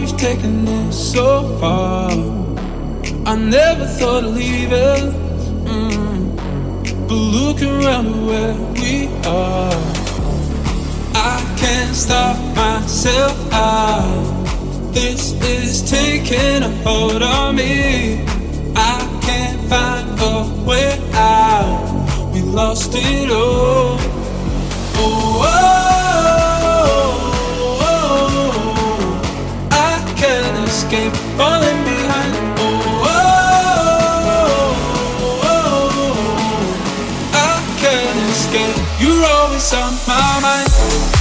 we've taken this so far. I never thought of leaving. Mm. But look around at where we are. I can't stop myself. I, this is taking a hold on me. I can't find a way out. We lost it all. oh. oh. game, falling behind. Oh, oh, oh, oh, oh I can't escape. You're always on my mind.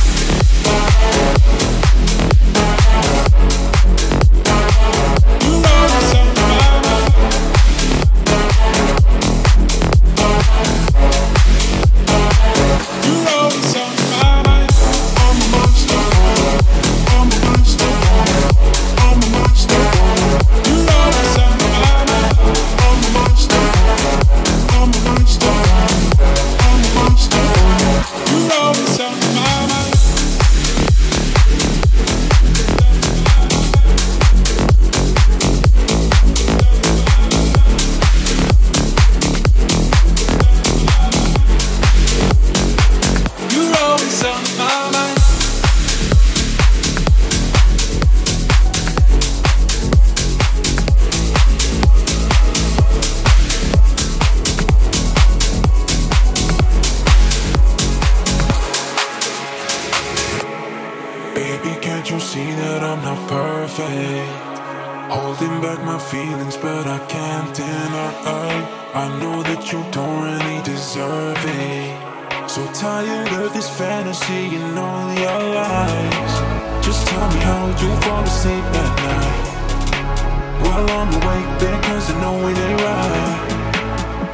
I'm awake because I know it ain't right.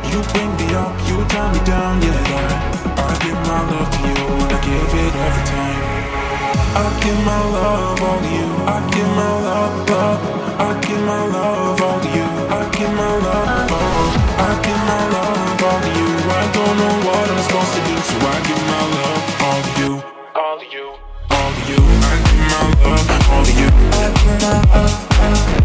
You bring me up, you tie me down, yeah. I, give my love to you and I give it every time. I give my love all to you. I give my love, love. I give my love all to you. I give my love all. I give my love all to you. I don't know what I'm supposed to do, so I give my love all to you. All to you. All to you. I give my love all to you. I give my love.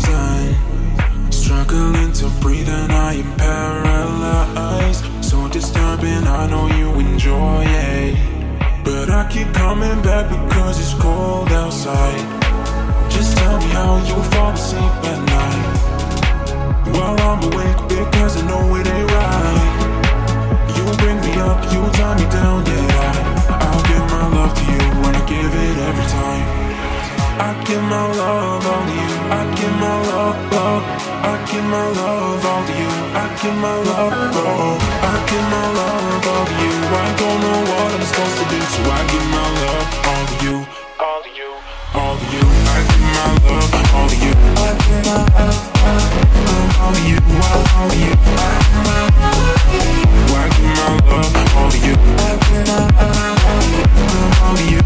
poison. Struggling to breathe and I am paralyzed. So disturbing, I know you enjoy it. But I keep coming back because it's cold outside. Just tell me how you fall asleep at night. While I'm awake because I know it ain't right. You bring me up, you tie me down, yeah. I'll give my love to you when I give it every time. I give my love all to you. I give my love, love. I give my love all to you. I give my love, oh. I give my love all to you. I don't know what I'm supposed to do, so I give my love all to you. All to you, all to you. I give my love all to you. I give my love, love all to you. All to you. I give my love all to you. I give my love all to you.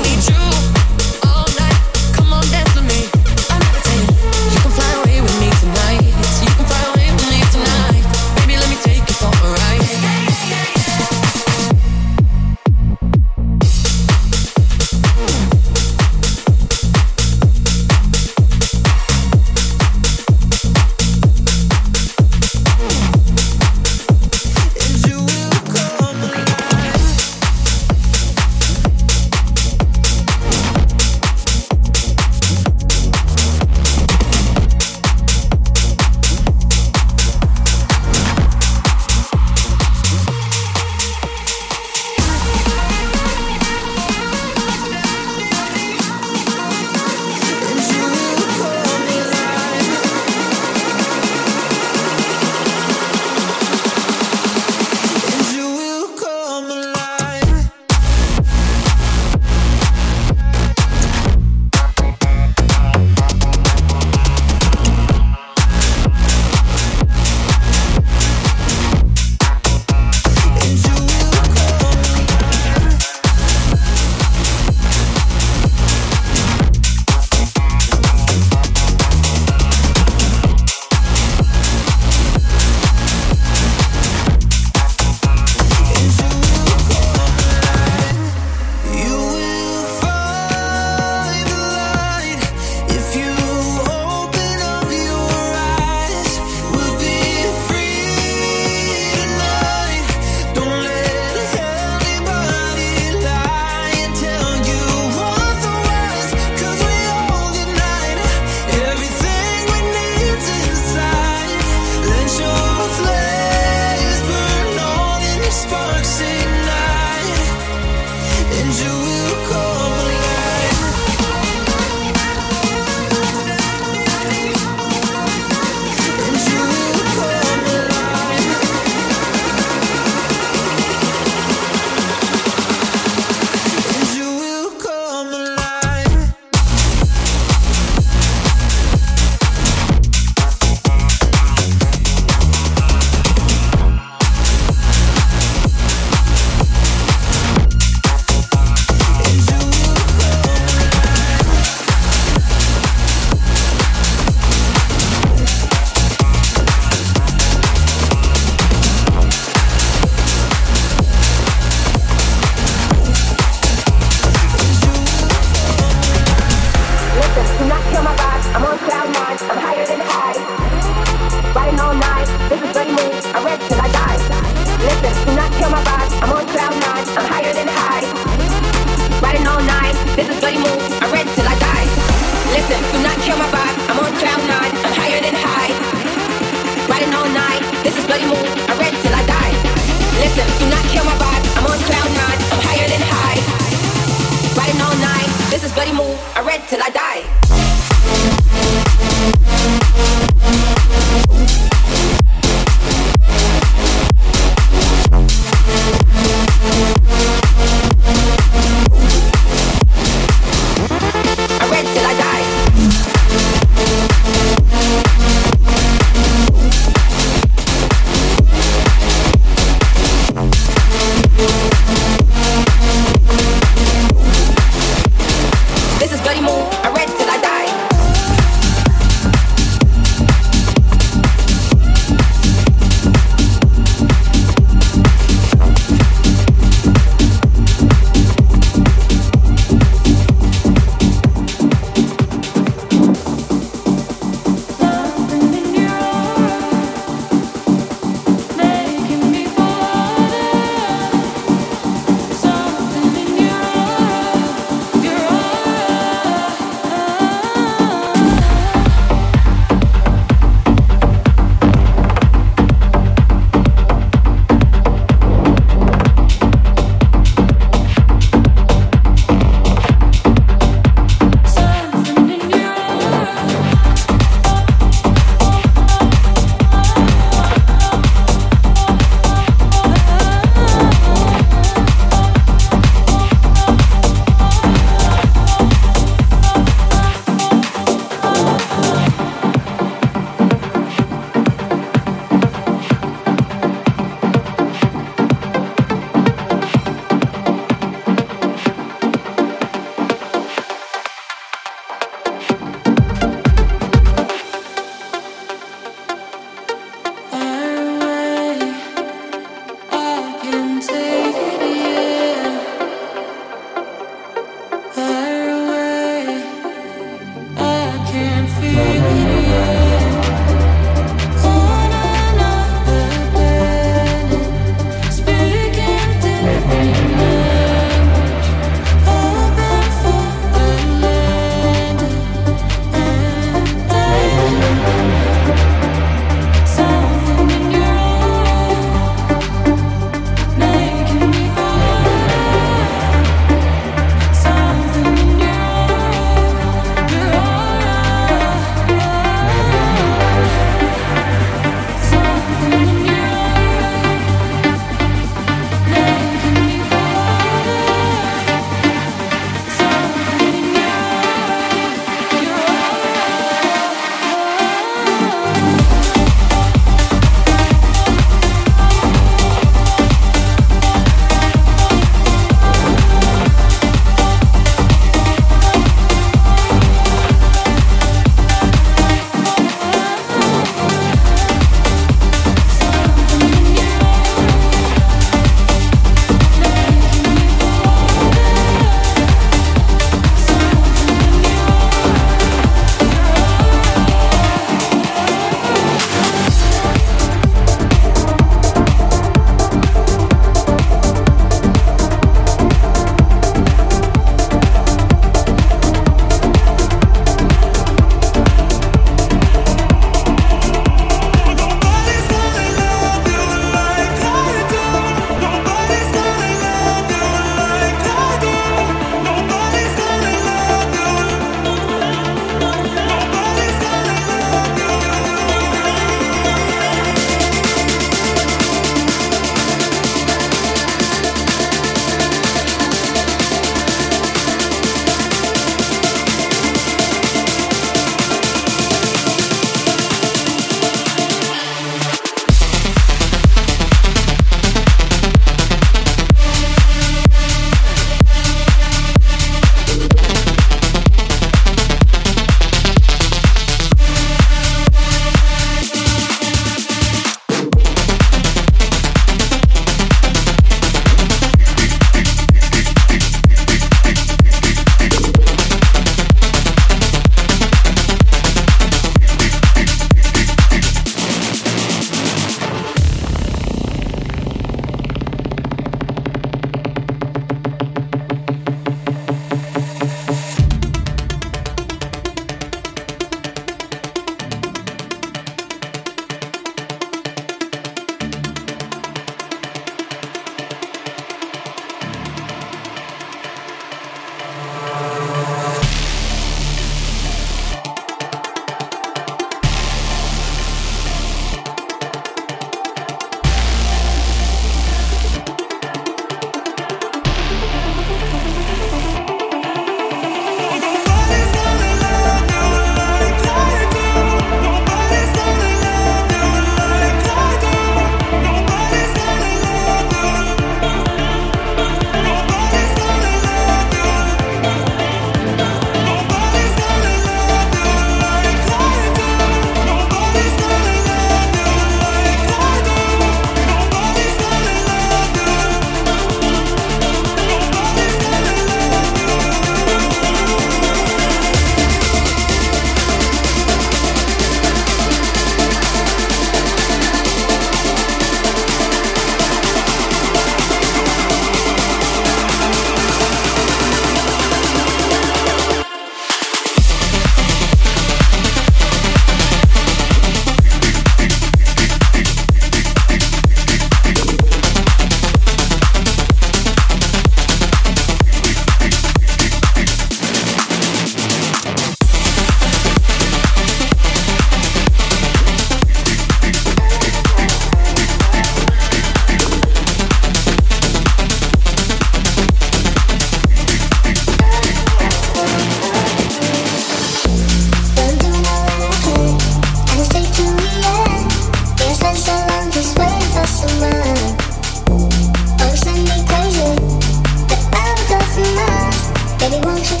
Baby, won't you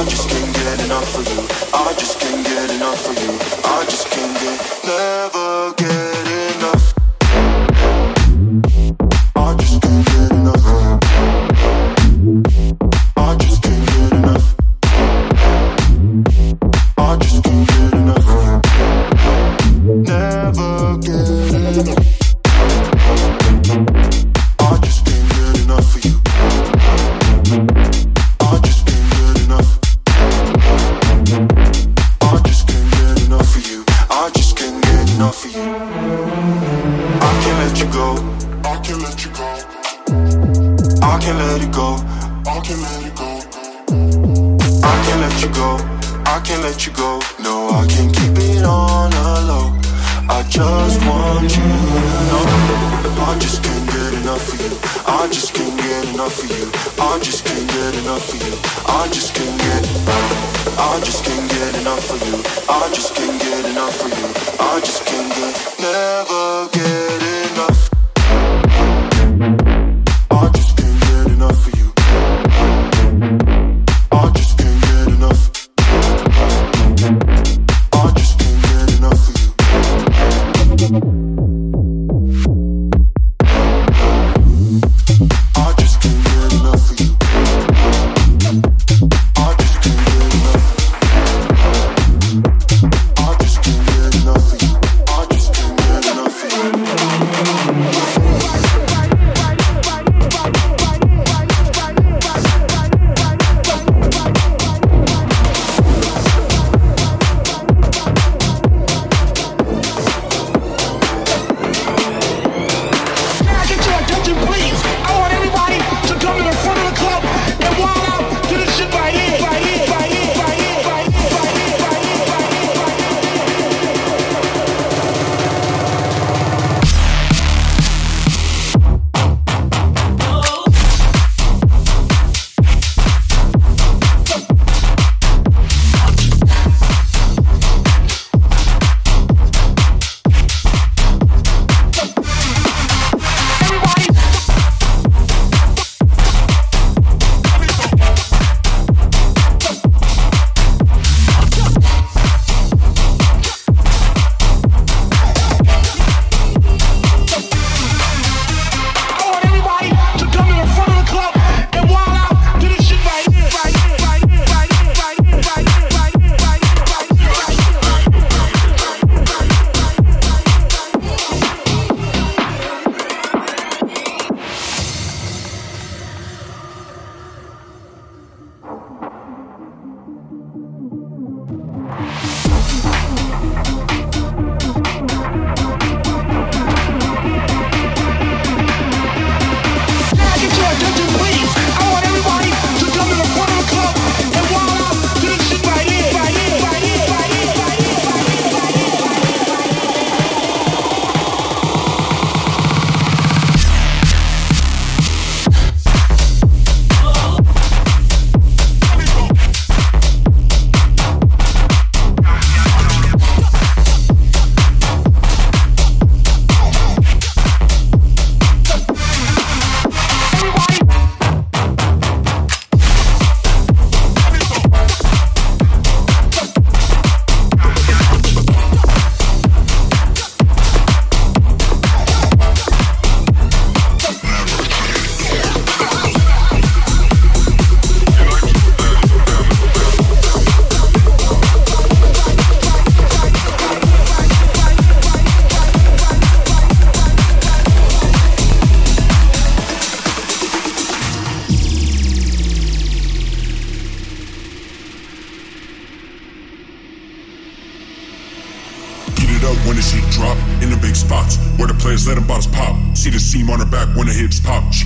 I just can't get enough of you. I just can't get enough of you. I just can't get never.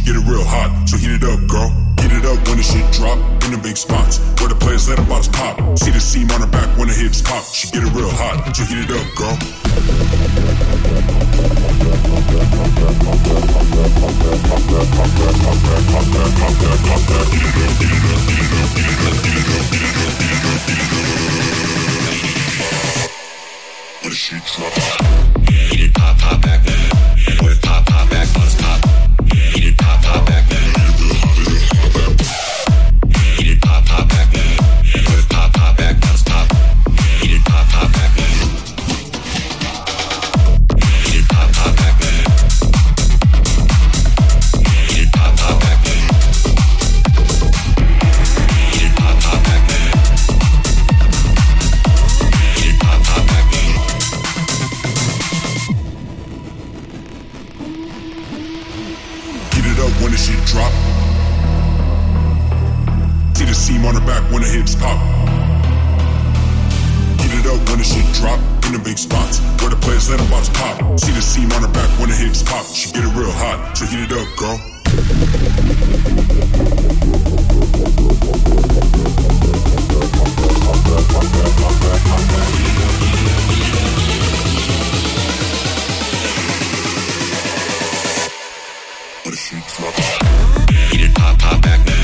get it real hot. So heat it up, girl. Get it up when the shit drop in the big spots. Where the players let the bottles pop. See the seam on her back when the hips pop. She get it real hot. So heat it up, girl. When the shit drop, hit it pop, pop back, when it pop, pop. Eat it pop, pop back.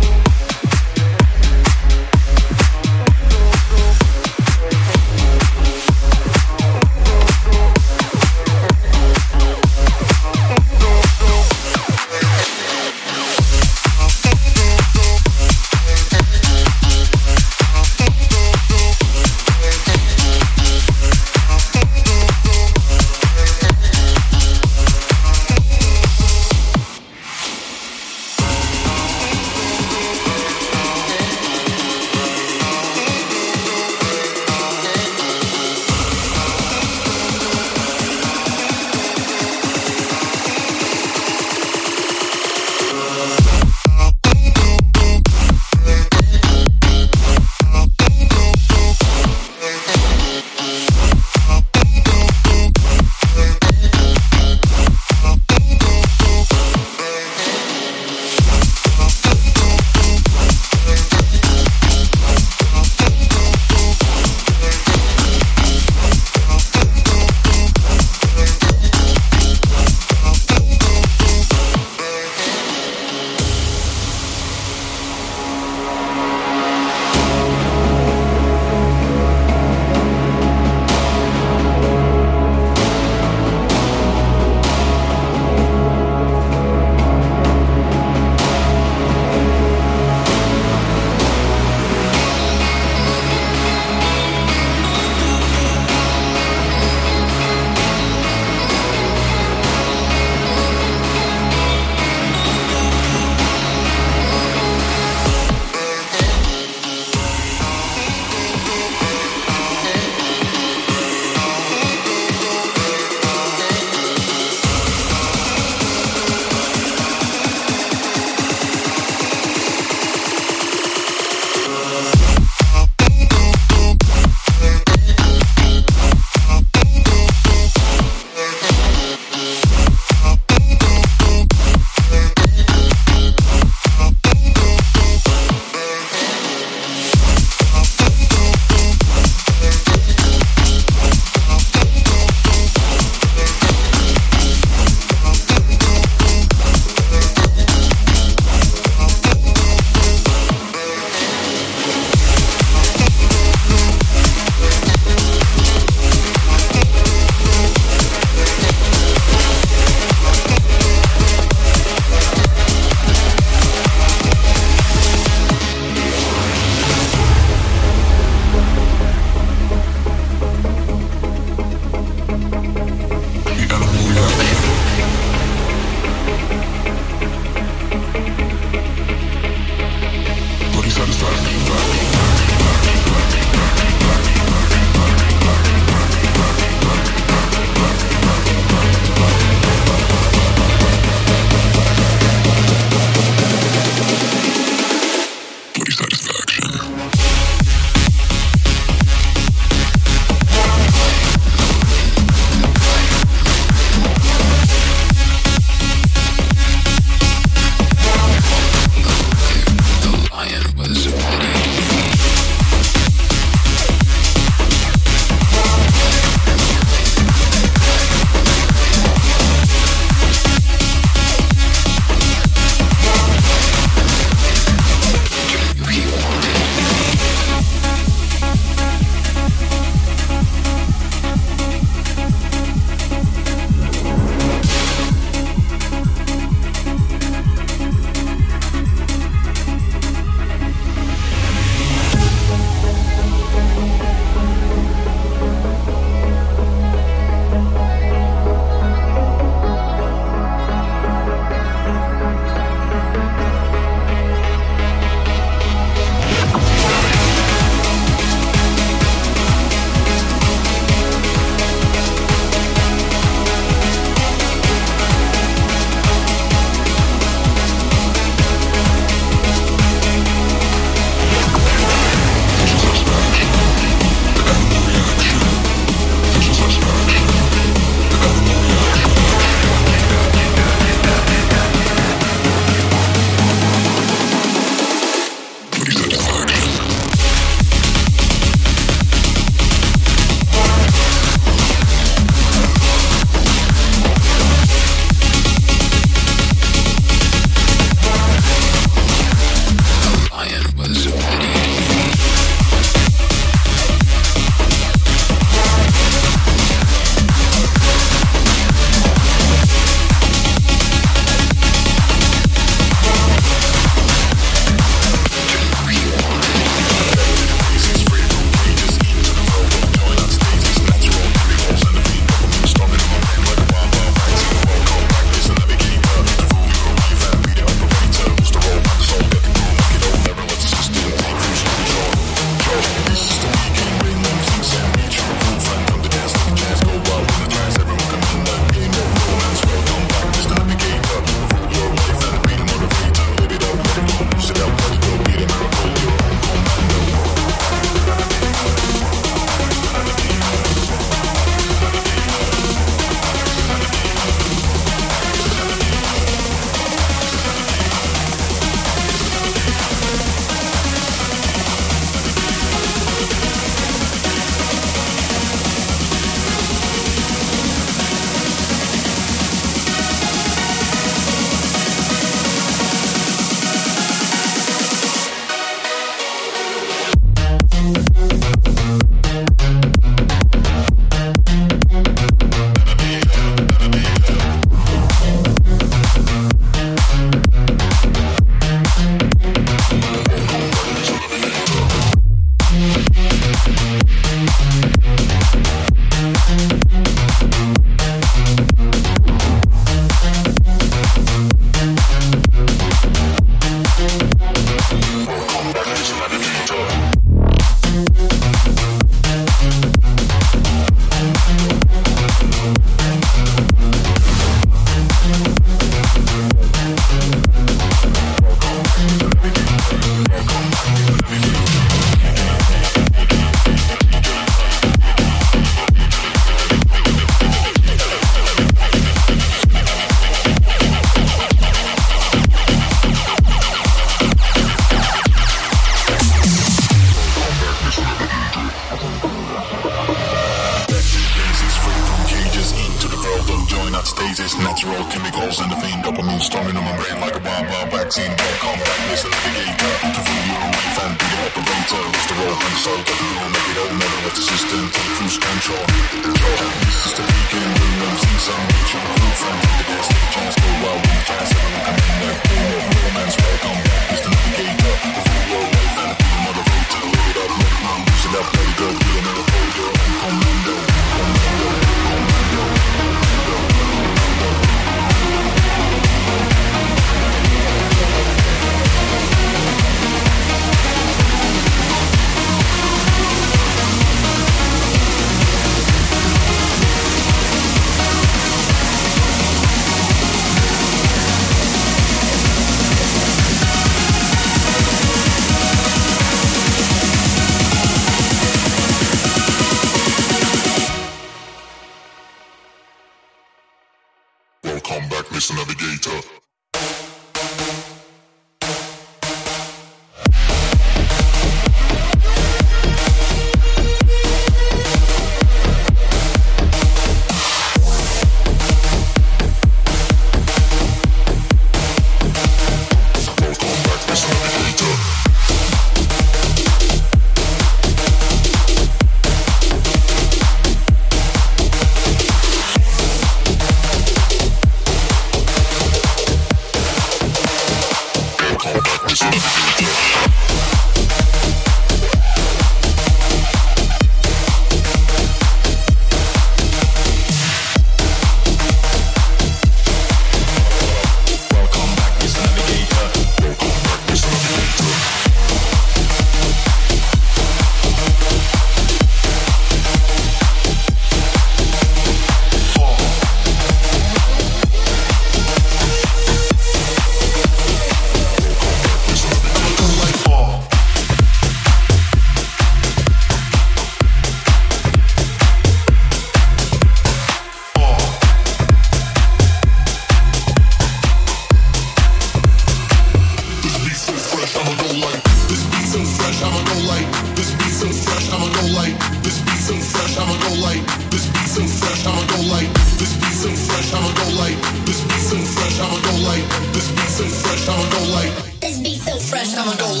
This beat so fresh, I'ma go like. This beat so fresh, I'ma go like. This beat so fresh, I'ma go like.